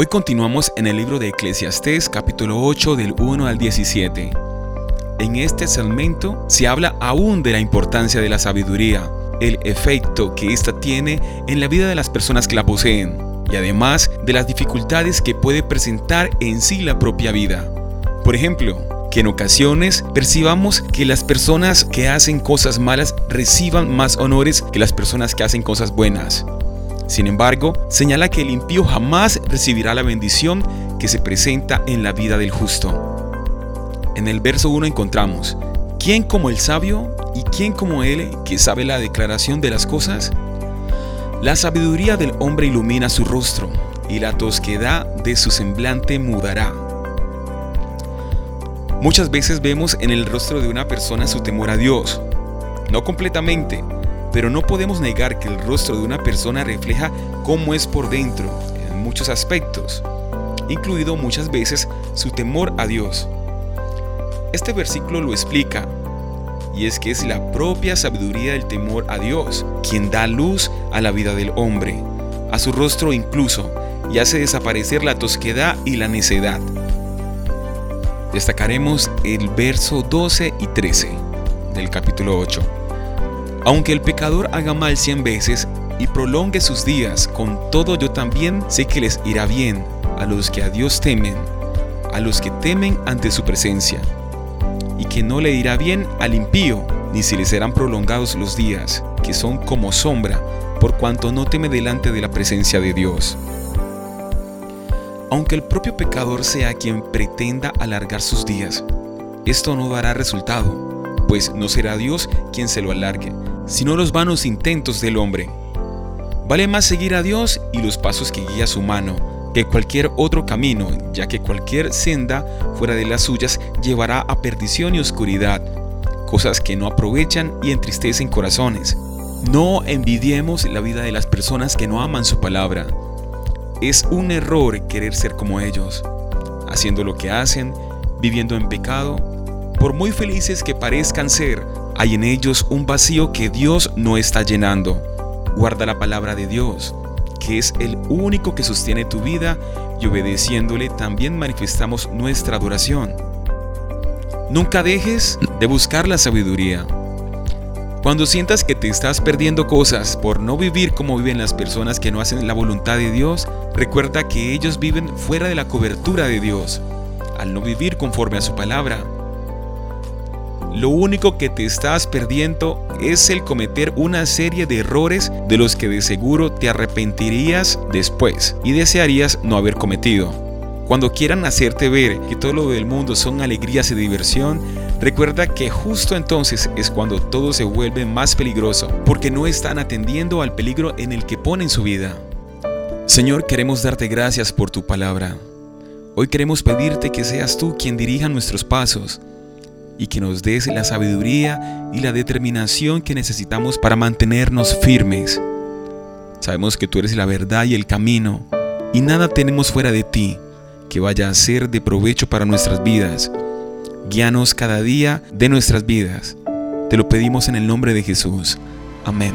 Hoy continuamos en el libro de Eclesiastés capítulo 8 del 1 al 17. En este segmento se habla aún de la importancia de la sabiduría, el efecto que ésta tiene en la vida de las personas que la poseen y además de las dificultades que puede presentar en sí la propia vida. Por ejemplo, que en ocasiones percibamos que las personas que hacen cosas malas reciban más honores que las personas que hacen cosas buenas sin embargo, señala que el impío jamás recibirá la bendición que se presenta en la vida del justo. En el verso 1 encontramos, ¿quién como el sabio y quién como él que sabe la declaración de las cosas? La sabiduría del hombre ilumina su rostro y la tosquedad de su semblante mudará. Muchas veces vemos en el rostro de una persona su temor a Dios, no completamente, pero no podemos negar que el rostro de una persona refleja cómo es por dentro, en muchos aspectos, incluido muchas veces su temor a Dios. Este versículo lo explica, y es que es la propia sabiduría del temor a Dios quien da luz a la vida del hombre, a su rostro incluso, y hace desaparecer la tosquedad y la necedad. Destacaremos el verso 12 y 13 del capítulo 8. Aunque el pecador haga mal cien veces y prolongue sus días, con todo yo también sé que les irá bien a los que a Dios temen, a los que temen ante su presencia, y que no le irá bien al impío, ni si le serán prolongados los días, que son como sombra, por cuanto no teme delante de la presencia de Dios. Aunque el propio pecador sea quien pretenda alargar sus días, esto no dará resultado, pues no será Dios quien se lo alargue, sino los vanos intentos del hombre. Vale más seguir a Dios y los pasos que guía su mano que cualquier otro camino, ya que cualquier senda fuera de las suyas llevará a perdición y oscuridad, cosas que no aprovechan y entristecen corazones. No envidiemos la vida de las personas que no aman su palabra. Es un error querer ser como ellos, haciendo lo que hacen, viviendo en pecado por muy felices que parezcan ser, hay en ellos un vacío que Dios no está llenando. Guarda la palabra de Dios, que es el único que sostiene tu vida y obedeciéndole también manifestamos nuestra adoración. Nunca dejes de buscar la sabiduría. Cuando sientas que te estás perdiendo cosas por no vivir como viven las personas que no hacen la voluntad de Dios, recuerda que ellos viven fuera de la cobertura de Dios, al no vivir conforme a su palabra. Lo único que te estás perdiendo es el cometer una serie de errores de los que de seguro te arrepentirías después y desearías no haber cometido. Cuando quieran hacerte ver que todo lo del mundo son alegrías y diversión, recuerda que justo entonces es cuando todo se vuelve más peligroso, porque no están atendiendo al peligro en el que ponen su vida. Señor, queremos darte gracias por tu palabra. Hoy queremos pedirte que seas tú quien dirija nuestros pasos y que nos des la sabiduría y la determinación que necesitamos para mantenernos firmes. Sabemos que tú eres la verdad y el camino, y nada tenemos fuera de ti que vaya a ser de provecho para nuestras vidas. Guíanos cada día de nuestras vidas. Te lo pedimos en el nombre de Jesús. Amén.